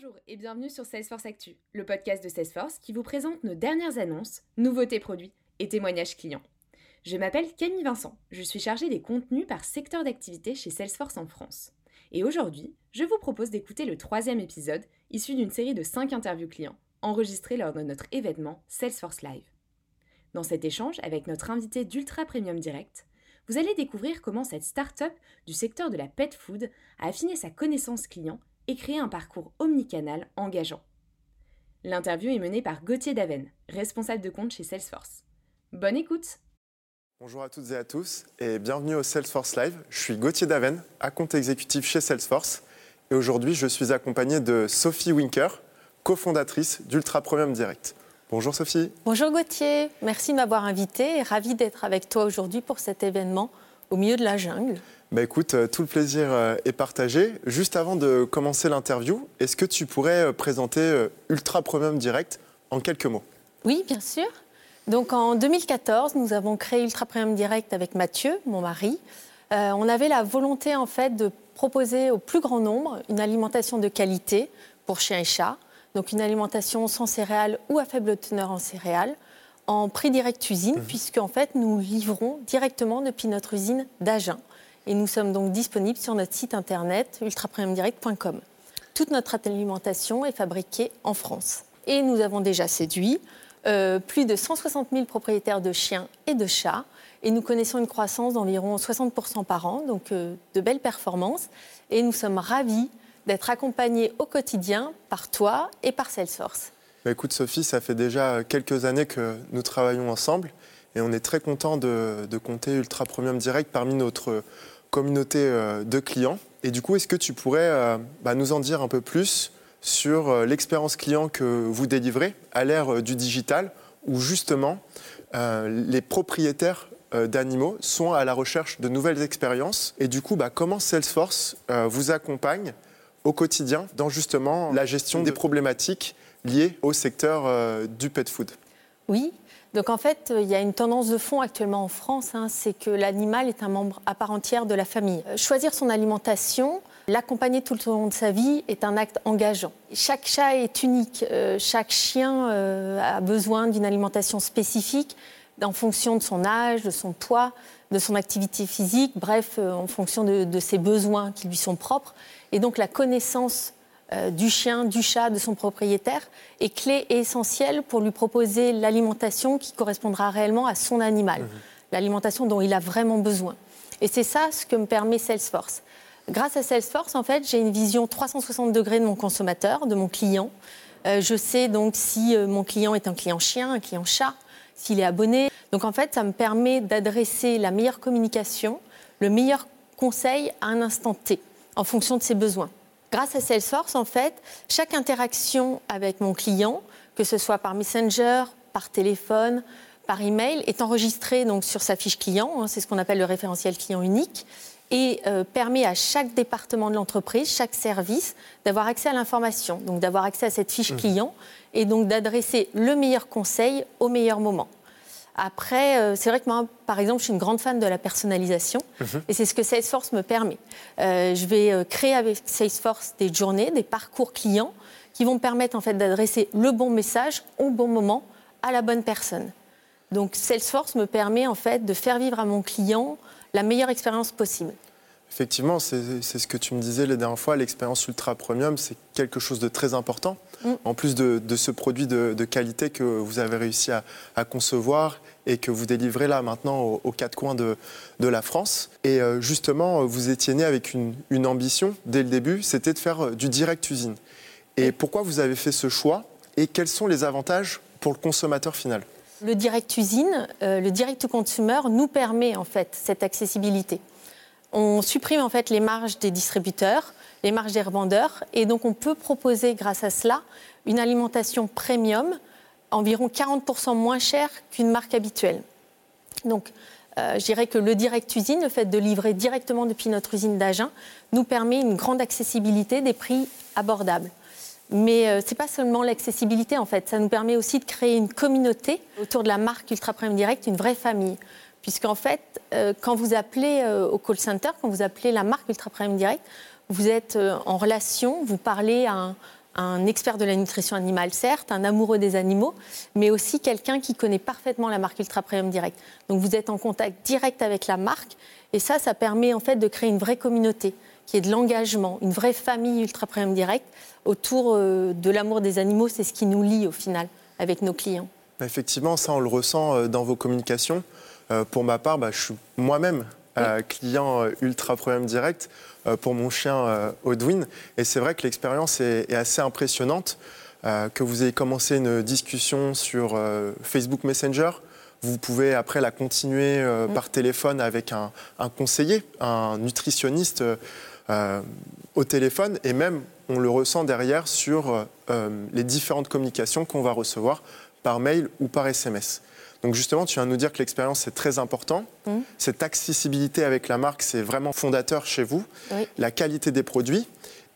Bonjour et bienvenue sur Salesforce Actu, le podcast de Salesforce qui vous présente nos dernières annonces, nouveautés produits et témoignages clients. Je m'appelle Camille Vincent, je suis chargée des contenus par secteur d'activité chez Salesforce en France. Et aujourd'hui, je vous propose d'écouter le troisième épisode, issu d'une série de 5 interviews clients, enregistrées lors de notre événement Salesforce Live. Dans cet échange avec notre invité d'Ultra Premium Direct, vous allez découvrir comment cette start-up du secteur de la pet food a affiné sa connaissance client et créer un parcours omnicanal engageant. L'interview est menée par Gauthier Daven, responsable de compte chez Salesforce. Bonne écoute Bonjour à toutes et à tous et bienvenue au Salesforce Live. Je suis Gauthier Daven, à compte exécutif chez Salesforce et aujourd'hui je suis accompagné de Sophie Winker, cofondatrice d'Ultra Premium Direct. Bonjour Sophie. Bonjour Gauthier, merci de m'avoir invité et ravi d'être avec toi aujourd'hui pour cet événement au milieu de la jungle. Bah écoute, euh, tout le plaisir euh, est partagé. Juste avant de commencer l'interview, est-ce que tu pourrais euh, présenter Ultra Premium Direct en quelques mots? Oui, bien sûr. Donc en 2014, nous avons créé Ultra Premium Direct avec Mathieu, mon mari. on avait la volonté en fait de proposer au plus grand nombre une alimentation de qualité pour chiens et chats. Donc une alimentation sans céréales ou à faible teneur en céréales en prix direct usine, mmh. puisque en fait nous livrons directement depuis notre usine d'Agen et nous sommes donc disponibles sur notre site internet ultrapremiumdirect.com. Toute notre alimentation est fabriquée en France. Et nous avons déjà séduit euh, plus de 160 000 propriétaires de chiens et de chats. Et nous connaissons une croissance d'environ 60% par an, donc euh, de belles performances. Et nous sommes ravis d'être accompagnés au quotidien par toi et par Salesforce. Bah écoute Sophie, ça fait déjà quelques années que nous travaillons ensemble et on est très content de, de compter Ultra Premium Direct parmi notre communauté euh, de clients. Et du coup, est-ce que tu pourrais euh, bah, nous en dire un peu plus sur euh, l'expérience client que vous délivrez à l'ère du digital, où justement les propriétaires d'animaux sont à la recherche de nouvelles expériences? Et du coup, bah, comment Salesforce vous accompagne au quotidien dans justement la gestion des problématiques liées au secteur du pet food? Oui, donc en fait, il y a une tendance de fond actuellement en France, hein, c'est que l'animal est un membre à part entière de la famille. Euh, choisir son alimentation, l'accompagner tout au long de sa vie est un acte engageant. Chaque chat est unique, euh, chaque chien euh, a besoin d'une alimentation spécifique en fonction de son âge, de son poids, de son activité physique, bref, en fonction de ses besoins qui lui sont propres. Et donc la connaissance euh, du chien, du chat, de son propriétaire est clé et essentielle pour lui proposer l'alimentation qui correspondra réellement à son animal, mhm. l'alimentation dont il a vraiment besoin. Et c'est ça ce que me permet Salesforce. Grâce à Salesforce, en fait, j'ai une vision 360 degrés de mon consommateur, de mon client. Euh, je sais donc si euh, mon client est un client chien, un client chat, s'il est abonné. Donc en fait, ça me permet d'adresser la meilleure communication, le meilleur conseil à un instant T, en fonction de ses besoins. Grâce à Salesforce, en fait, chaque interaction avec mon client, que ce soit par Messenger, par téléphone, par email, est enregistrée donc sur sa fiche client. Hein, c'est ce qu'on appelle le référentiel client unique et euh, permet à chaque département de l'entreprise, chaque service, d'avoir accès à l'information, donc d'avoir accès à cette fiche mmh. client et donc d'adresser le meilleur conseil au meilleur moment. Après, euh, c'est vrai que moi, par exemple, je suis une grande fan de la personnalisation mhm. et c'est ce que Salesforce me permet. Euh, je vais euh, créer avec Salesforce des journées, des parcours clients qui vont me permettre en fait d'adresser le bon message au bon moment à la bonne personne. Donc Salesforce me permet en fait de faire vivre à mon client la meilleure expérience possible. Effectivement, c'est ce que tu me disais les dernières fois, l'expérience ultra premium, c'est quelque chose de très important. Mm. En plus de, ce produit de, qualité que vous avez réussi à, concevoir et que vous délivrez là maintenant aux, quatre coins de, la France. Et euh, justement, vous étiez né avec une, ambition dès le début, c'était de faire euh, du direct usine. Et pourquoi vous avez fait ce choix et quels sont les avantages pour le consommateur final? Le direct usine, euh, le direct to consumer nous permet en fait cette accessibilité on supprime en fait les marges des distributeurs, les marges des revendeurs, et donc on peut proposer grâce à cela une alimentation premium environ 40% moins chère qu'une marque habituelle. Donc, euh, je dirais que le direct usine, le fait de livrer directement depuis notre usine d'Agen, nous permet une grande accessibilité des prix abordables. Mais euh, ce n'est pas seulement l'accessibilité, en fait. Ça nous permet aussi de créer une communauté autour de la marque Ultra Premium Direct, une vraie famille. Puisqu'en fait, euh, quand vous appelez euh, au call center, quand vous appelez la marque Ultra Premium Direct, vous êtes euh, en relation, vous parlez à un expert de la nutrition animale, certes, un amoureux des animaux, mais aussi quelqu'un qui connaît parfaitement la marque Ultra Premium Direct. Donc vous êtes en contact direct avec la marque, et ça, ça permet en fait de créer une vraie communauté, qui est de l'engagement, une vraie famille Ultra Premium Direct autour de l'amour des animaux. C'est ce qui nous lie au final avec nos clients. Bah, effectivement, ça, on le ressent dans vos communications. Euh, pour ma part, bah, je suis moi-même client Ultra Premium Direct. Euh, pour mon chien euh, Odwin. Et c'est vrai que l'expérience est, assez impressionnante. Euh, que vous ayez commencé une discussion sur Facebook Messenger, vous pouvez après la continuer mm. par téléphone avec un, conseiller, un nutritionniste au téléphone, et même on le ressent derrière sur les différentes communications qu'on va recevoir par mail ou par SMS. Donc justement, tu viens de nous dire que l'expérience est très important. Mmh. Cette accessibilité avec la marque, c'est vraiment fondateur chez vous. La qualité des produits.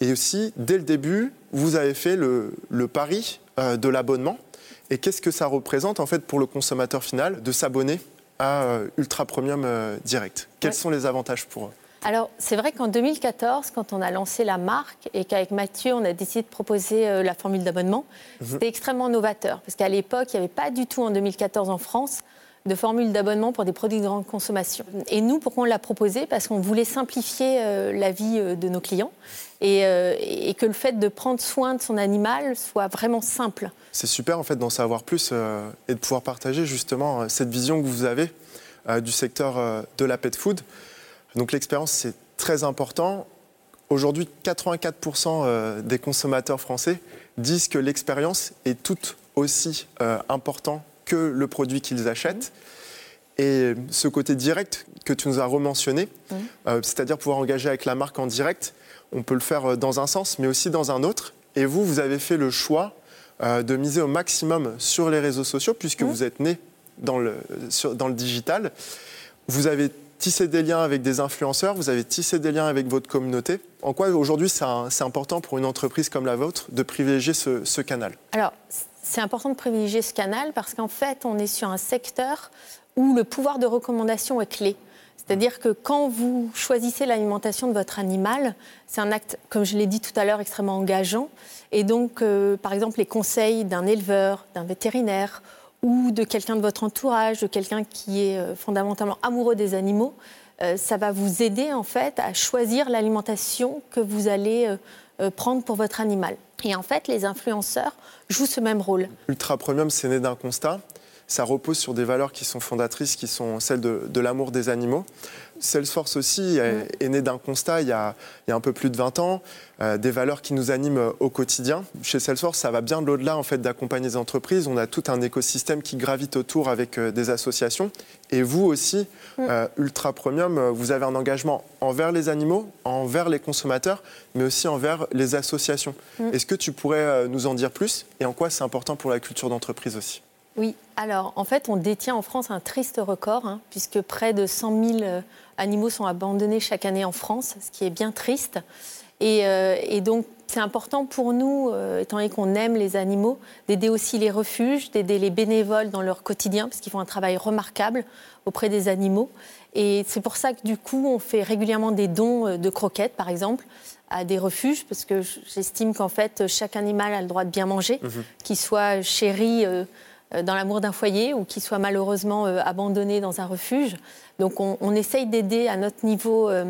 Et aussi, dès le début, vous avez fait le, pari euh, de l'abonnement. Et qu'est-ce que ça représente en fait pour le consommateur final de s'abonner à euh, Ultra Premium euh, Direct? Quels sont les avantages pour eux? Alors, c'est vrai qu'en 2014, quand on a lancé la marque et qu'avec Mathieu, on a décidé de proposer euh, la formule d'abonnement, mhm. c'était extrêmement novateur. Parce qu'à l'époque, il n'y avait pas du tout en 2014 en France de formule d'abonnement pour des produits de grande consommation. Et nous, pourquoi on l'a proposé? Parce qu'on voulait simplifier euh, la vie euh, de nos clients et, et, que le fait de prendre soin de son animal soit vraiment simple. C'est super en fait d'en savoir plus et de pouvoir partager justement cette vision que vous avez du secteur de la pet food. Donc l'expérience, c'est très important. Aujourd'hui, 84% euh, des consommateurs français disent que l'expérience est tout aussi euh, important que le produit qu'ils achètent. Et ce côté direct que tu nous as rementionné, mmh. euh, c'est-à-dire pouvoir engager avec la marque en direct, on peut le faire dans un sens, mais aussi dans un autre. Et vous, vous avez fait le choix de miser au maximum sur les réseaux sociaux, puisque mmh. vous êtes né dans le, dans le digital. Vous avez tissé des liens avec des influenceurs, vous avez tissé des liens avec votre communauté. En quoi aujourd'hui c'est important pour une entreprise comme la vôtre de privilégier ce, canal? Alors, c'est important de privilégier ce canal parce qu'en fait, on est sur un secteur où le pouvoir de recommandation est clé. C'est-à-dire que quand vous choisissez l'alimentation de votre animal, c'est un acte, comme je l'ai dit tout à l'heure, extrêmement engageant. Et donc, euh, par exemple, les conseils d'un éleveur, d'un vétérinaire ou de quelqu'un de votre entourage, de quelqu'un qui est euh, fondamentalement amoureux des animaux, euh, ça va vous aider en fait à choisir l'alimentation que vous allez euh, prendre pour votre animal. Et en fait, les influenceurs jouent ce même rôle. Ultra Premium, c'est né d'un constat. Ça repose sur des valeurs qui sont fondatrices, qui sont celles de l'amour des animaux. Salesforce aussi est, né d'un constat il y, a, un peu plus de 20 ans, euh, des valeurs qui nous animent euh, au quotidien. Chez Salesforce, ça va bien de l'au-delà en fait, d'accompagner les entreprises. On a tout un écosystème qui gravite autour avec euh, des associations. Et vous aussi, Ultra Premium, vous avez un engagement envers les animaux, envers les consommateurs, mais aussi envers les associations. Est-ce que tu pourrais nous en dire plus? Et en quoi c'est important pour la culture d'entreprise aussi? Oui, alors en fait, on détient en France un triste record, hein, puisque près de 100 000 animaux sont abandonnés chaque année en France, ce qui est bien triste. Et, euh, donc, c'est important pour nous, euh, étant donné qu'on aime les animaux, d'aider aussi les refuges, d'aider les bénévoles dans leur quotidien, parce qu'ils font un travail remarquable auprès des animaux. Et c'est pour ça que du coup, on fait régulièrement des dons euh, de croquettes, par exemple, à des refuges, parce que j'estime qu'en fait, chaque animal a le droit de bien manger, mhm. qu'il soit chéri dans l'amour d'un foyer ou qu'il soit malheureusement abandonné dans un refuge. Donc on, essaye d'aider à notre niveau, euh,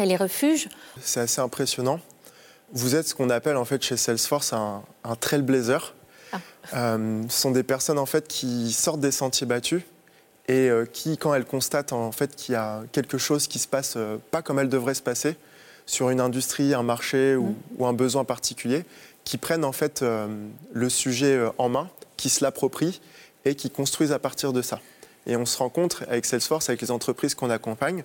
les refuges. C'est assez impressionnant. Vous êtes ce qu'on appelle en fait chez Salesforce un, trailblazer. Ah. Euh, ce sont des personnes en fait qui sortent des sentiers battus et euh, qui, quand elles constatent en fait qu'il y a quelque chose qui se passe pas comme elle devrait se passer sur une industrie, un marché ou, mm. un besoin particulier, qui prennent en fait le sujet en main, qui se l'approprient et qui construisent à partir de ça. Et on se rend compte avec Salesforce, avec les entreprises qu'on accompagne,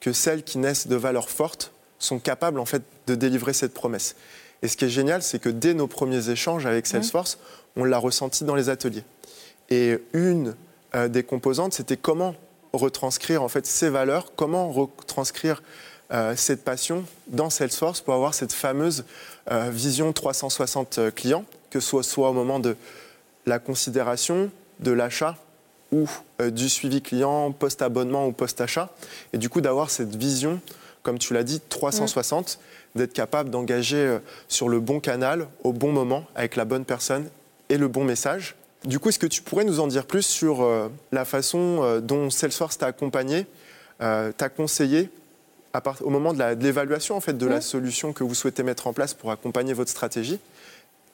que celles qui naissent de valeurs fortes sont capables en fait de délivrer cette promesse. Et ce qui est génial, c'est que dès nos premiers échanges avec Salesforce, on l'a ressenti dans les ateliers. Et une euh, des composantes, c'était comment retranscrire en fait ces valeurs, comment retranscrire euh, cette passion dans Salesforce pour avoir cette fameuse euh, vision 360 clients, que ce soit, soit au moment de la considération, de l'achat ou euh, du suivi client, post-abonnement ou post-achat. Et du coup, d'avoir cette vision comme tu l'as dit, 360, d'être capable d'engager sur le bon canal, au bon moment, avec la bonne personne et le bon message. Du coup, est-ce que tu pourrais nous en dire plus sur la façon dont Salesforce t'a accompagné, t'a conseillé au moment de l'évaluation en fait, de la solution que vous souhaitez mettre en place pour accompagner votre stratégie?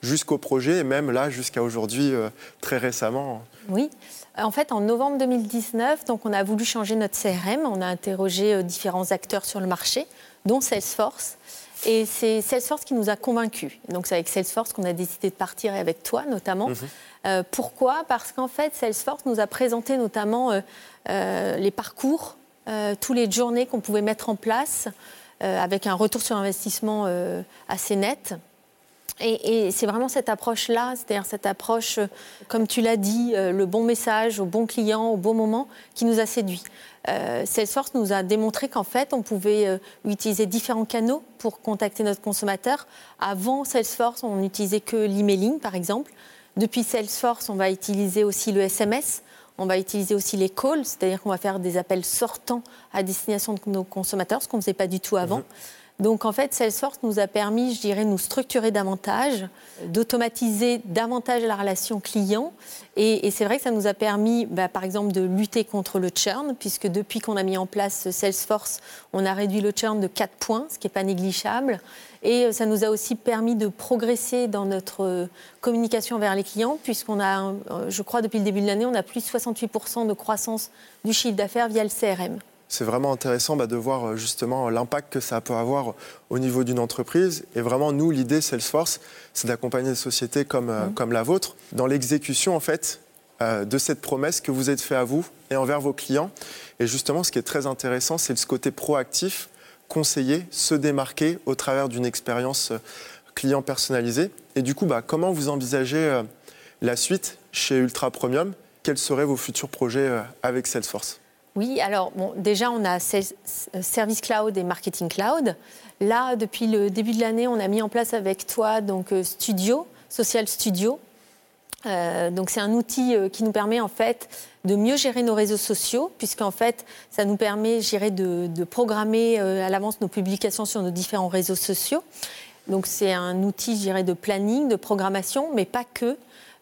Jusqu'au projet et même là jusqu'à aujourd'hui, euh, très récemment Oui. En fait, en novembre 2019, donc, on a voulu changer notre CRM. On a interrogé euh, différents acteurs sur le marché, dont Salesforce. Et c'est Salesforce qui nous a convaincus. Donc c'est avec Salesforce qu'on a décidé de partir et avec toi notamment. Mhm. Euh, pourquoi? Parce qu'en fait, Salesforce nous a présenté notamment les parcours toutes les journées qu'on pouvait mettre en place avec un retour sur investissement assez net. Et, c'est vraiment cette approche-là, c'est-à-dire cette approche, comme tu l'as dit, le bon message au bon client, au bon moment, qui nous a séduit. Salesforce nous a démontré qu'en fait, on pouvait utiliser différents canaux pour contacter notre consommateur. Avant Salesforce, on n'utilisait que l'emailing, par exemple. Depuis Salesforce, on va utiliser aussi le SMS. On va utiliser aussi les calls, c'est-à-dire qu'on va faire des appels sortants à destination de nos consommateurs, ce qu'on ne faisait pas du tout avant. Mhm. Donc en fait, Salesforce nous a permis, je dirais, de nous structurer davantage, d'automatiser davantage la relation client. Et, c'est vrai que ça nous a permis, bah, par exemple, de lutter contre le churn, puisque depuis qu'on a mis en place Salesforce, on a réduit le churn de 4 points, ce qui n'est pas négligeable. Et euh, ça nous a aussi permis de progresser dans notre euh, communication vers les clients, puisqu'on a, euh, je crois, depuis le début de l'année, on a plus de 68% de croissance du chiffre d'affaires via le CRM. C'est vraiment intéressant bah, de voir justement l'impact que ça peut avoir au niveau d'une entreprise. Et vraiment, nous, l'idée Salesforce, c'est d'accompagner des sociétés comme, mmh. comme la vôtre dans l'exécution, en fait, de cette promesse que vous êtes fait à vous et envers vos clients. Et justement, ce qui est très intéressant, c'est ce côté proactif conseiller, se démarquer au travers d'une expérience euh, client personnalisée. Et du coup, bah, comment vous envisagez euh, la suite chez Ultra Premium? Quels seraient vos futurs projets euh, avec Salesforce? Oui, alors bon, déjà on a Service Cloud et Marketing Cloud. Là, depuis le début de l'année, on a mis en place avec toi donc Studio, Social Studio, euh, c'est un outil euh, qui nous permet en fait de mieux gérer nos réseaux sociaux, puisqu'en fait ça nous permet, de, programmer euh, à l'avance nos publications sur nos différents réseaux sociaux. Donc c'est un outil, de planning, de programmation, mais pas que,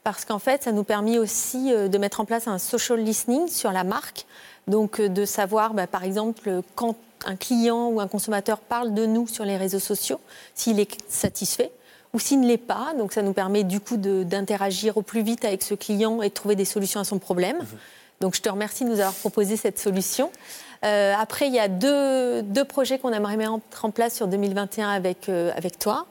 parce qu'en fait ça nous permet aussi de mettre en place un social listening sur la marque, donc de savoir bah, par exemple quand un client ou un consommateur parle de nous sur les réseaux sociaux, s'il est satisfait ou s'il ne l'est pas. Donc ça nous permet du coup d'interagir au plus vite avec ce client et de trouver des solutions à son problème. Mhm. Donc je te remercie de nous avoir proposé cette solution. Euh, après, il y a deux, deux projets qu'on aimerait mettre en place sur 2021 avec, euh, avec toi.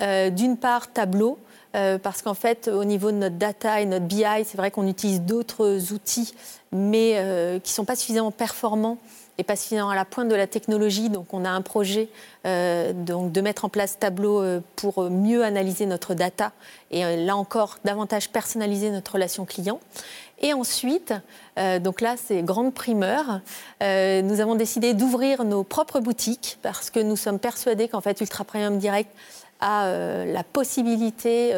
Euh, d'une part, Tableau. Parce qu'en fait, au niveau de notre data et notre BI, c'est vrai qu'on utilise d'autres outils, mais qui ne sont pas suffisamment performants et pas suffisamment à la pointe de la technologie. Donc, on a un projet euh, de mettre en place Tableau euh, pour mieux analyser notre data et euh, là encore davantage personnaliser notre relation client. Et ensuite, donc là, c'est grande primeur. nous avons décidé d'ouvrir nos propres boutiques parce que nous sommes persuadés qu'en fait, Ultra Premium Direct a la possibilité,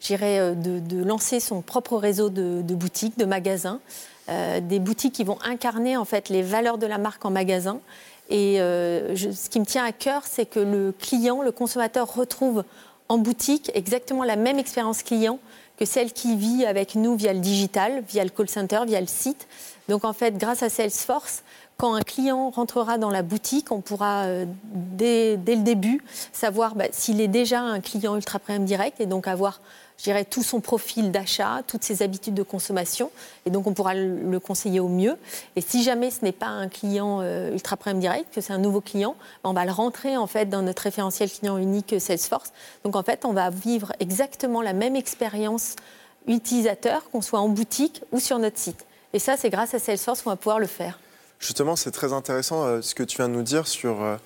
j'irais, de, de, lancer son propre réseau de, boutiques, de magasins. Euh, des boutiques qui vont incarner en fait les valeurs de la marque en magasin. Et euh, ce qui me tient à cœur, c'est que le client, le consommateur retrouve en boutique exactement la même expérience client que celle qui vit avec nous via le digital, via le call center, via le site. Donc en fait, grâce à Salesforce, quand un client rentrera dans la boutique, on pourra euh, dès, le début savoir bah, s'il est déjà un client ultra premium direct et donc avoir je tout son profil d'achat, toutes ses habitudes de consommation. Et donc, on pourra le conseiller au mieux. Et si jamais ce n'est pas un client euh, Ultra Premium Direct, que c'est un nouveau client, on va le rentrer en fait dans notre référentiel client unique Salesforce. Donc, en fait, on va vivre exactement la même expérience utilisateur, qu'on soit en boutique ou sur notre site. Et ça, c'est grâce à Salesforce qu'on va pouvoir le faire. Justement, c'est très intéressant euh, ce que tu viens de nous dire sur euh,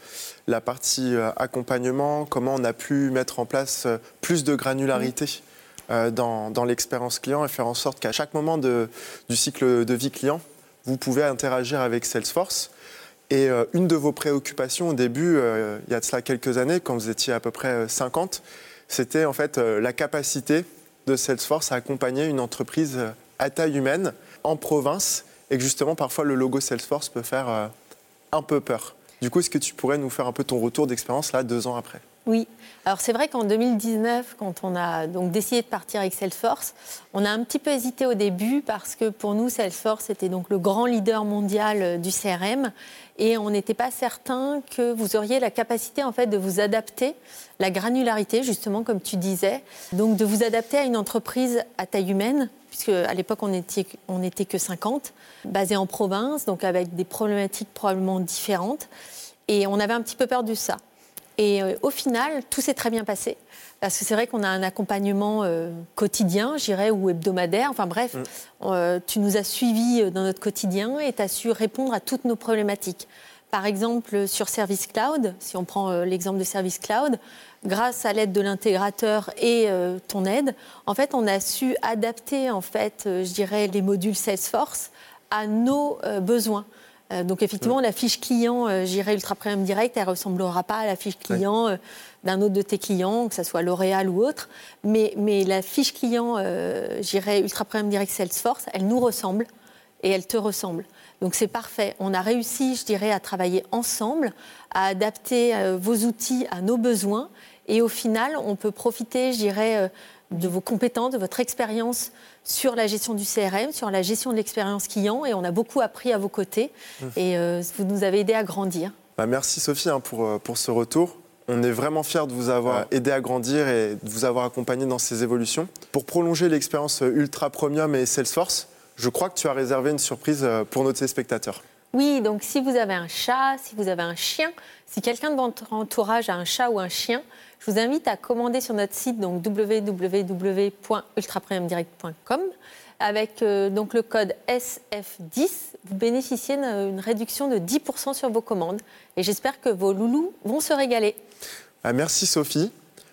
la partie accompagnement, comment on a pu mettre en place plus de granularité. Euh, dans, l'expérience client et faire en sorte qu'à chaque moment du cycle de vie client, vous pouvez interagir avec Salesforce. Et euh, une de vos préoccupations au début, euh, il y a de cela quelques années, quand vous étiez à peu près 50, c'était en fait la capacité de Salesforce à accompagner une entreprise à taille humaine en province et que justement parfois le logo Salesforce peut faire un peu peur. Du coup, est-ce que tu pourrais nous faire un peu ton retour d'expérience là, deux ans après? Oui, alors c'est vrai qu'en 2019, quand on a donc décidé de partir avec Salesforce, on a un petit peu hésité au début parce que pour nous, Salesforce était donc le grand leader mondial euh, du CRM et on n'était pas certain que vous auriez la capacité en fait de vous adapter, la granularité justement comme tu disais, donc de vous adapter à une entreprise à taille humaine puisque à l'époque on n'était on que 50, basée en province, donc avec des problématiques probablement différentes. Et on avait un petit peu peur de ça. Et euh, au final, tout s'est très bien passé. Parce que c'est vrai qu'on a un accompagnement euh, quotidien, j'irais, ou hebdomadaire. Enfin bref, mm. euh, tu nous as suivis dans notre quotidien et tu as su répondre à toutes nos problématiques. Par exemple, sur Service Cloud, si on prend l'exemple de Service Cloud, grâce à l'aide de l'intégrateur et ton aide, en fait, on a su adapter, en fait, je dirais, les modules Salesforce à nos besoins. Euh, donc effectivement, la fiche client, euh, j'irai Ultra Premium Direct, elle ne ressemblera pas à la fiche client euh, d'un autre de tes clients, que ce soit L'Oréal ou autre. Mais, mais la fiche client, j'irai Ultra Premium Direct Salesforce, elle nous ressemble et elle te ressemble. Donc c'est parfait. On a réussi, je dirais, à travailler ensemble, à adapter vos outils à nos besoins. Et au final, on peut profiter, je dirais, de vos compétences, de votre expérience sur la gestion du CRM, sur la gestion de l'expérience client. Et on a beaucoup appris à vos côtés. Mmh. Et euh, vous nous avez aidé à grandir. Bah, merci Sophie hein, pour, euh, pour ce retour. On est vraiment fiers de vous avoir aidé à grandir et de vous avoir accompagné dans ces évolutions. Pour prolonger l'expérience euh, Ultra Premium et Salesforce, je crois que tu as réservé une surprise pour nos téléspectateurs. Oui, donc si vous avez un chat, si vous avez un chien, si quelqu'un de votre entourage a un chat ou un chien, je vous invite à commander sur notre site donc www.ultrapremiumdirect.com avec euh, donc le code SF10, vous bénéficiez d'une réduction de 10% sur vos commandes. Et j'espère que vos loulous vont se régaler. Ah, merci Sophie,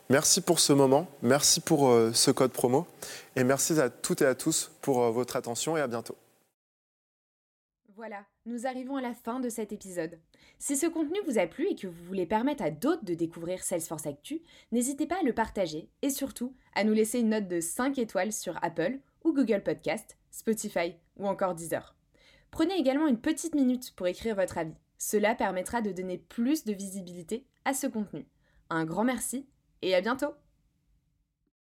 merci pour ce moment, merci pour euh, ce code promo. Et merci à toutes et à tous pour euh, votre attention et à bientôt. Voilà, nous arrivons à la fin de cet épisode. Si ce contenu vous a plu et que vous voulez permettre à d'autres de découvrir Salesforce Actu, n'hésitez pas à le partager et surtout à nous laisser une note de 5 étoiles sur Apple ou Google Podcast, Spotify ou encore Deezer. Prenez également une petite minute pour écrire votre avis. Cela permettra de donner plus de visibilité à ce contenu. Un grand merci et à bientôt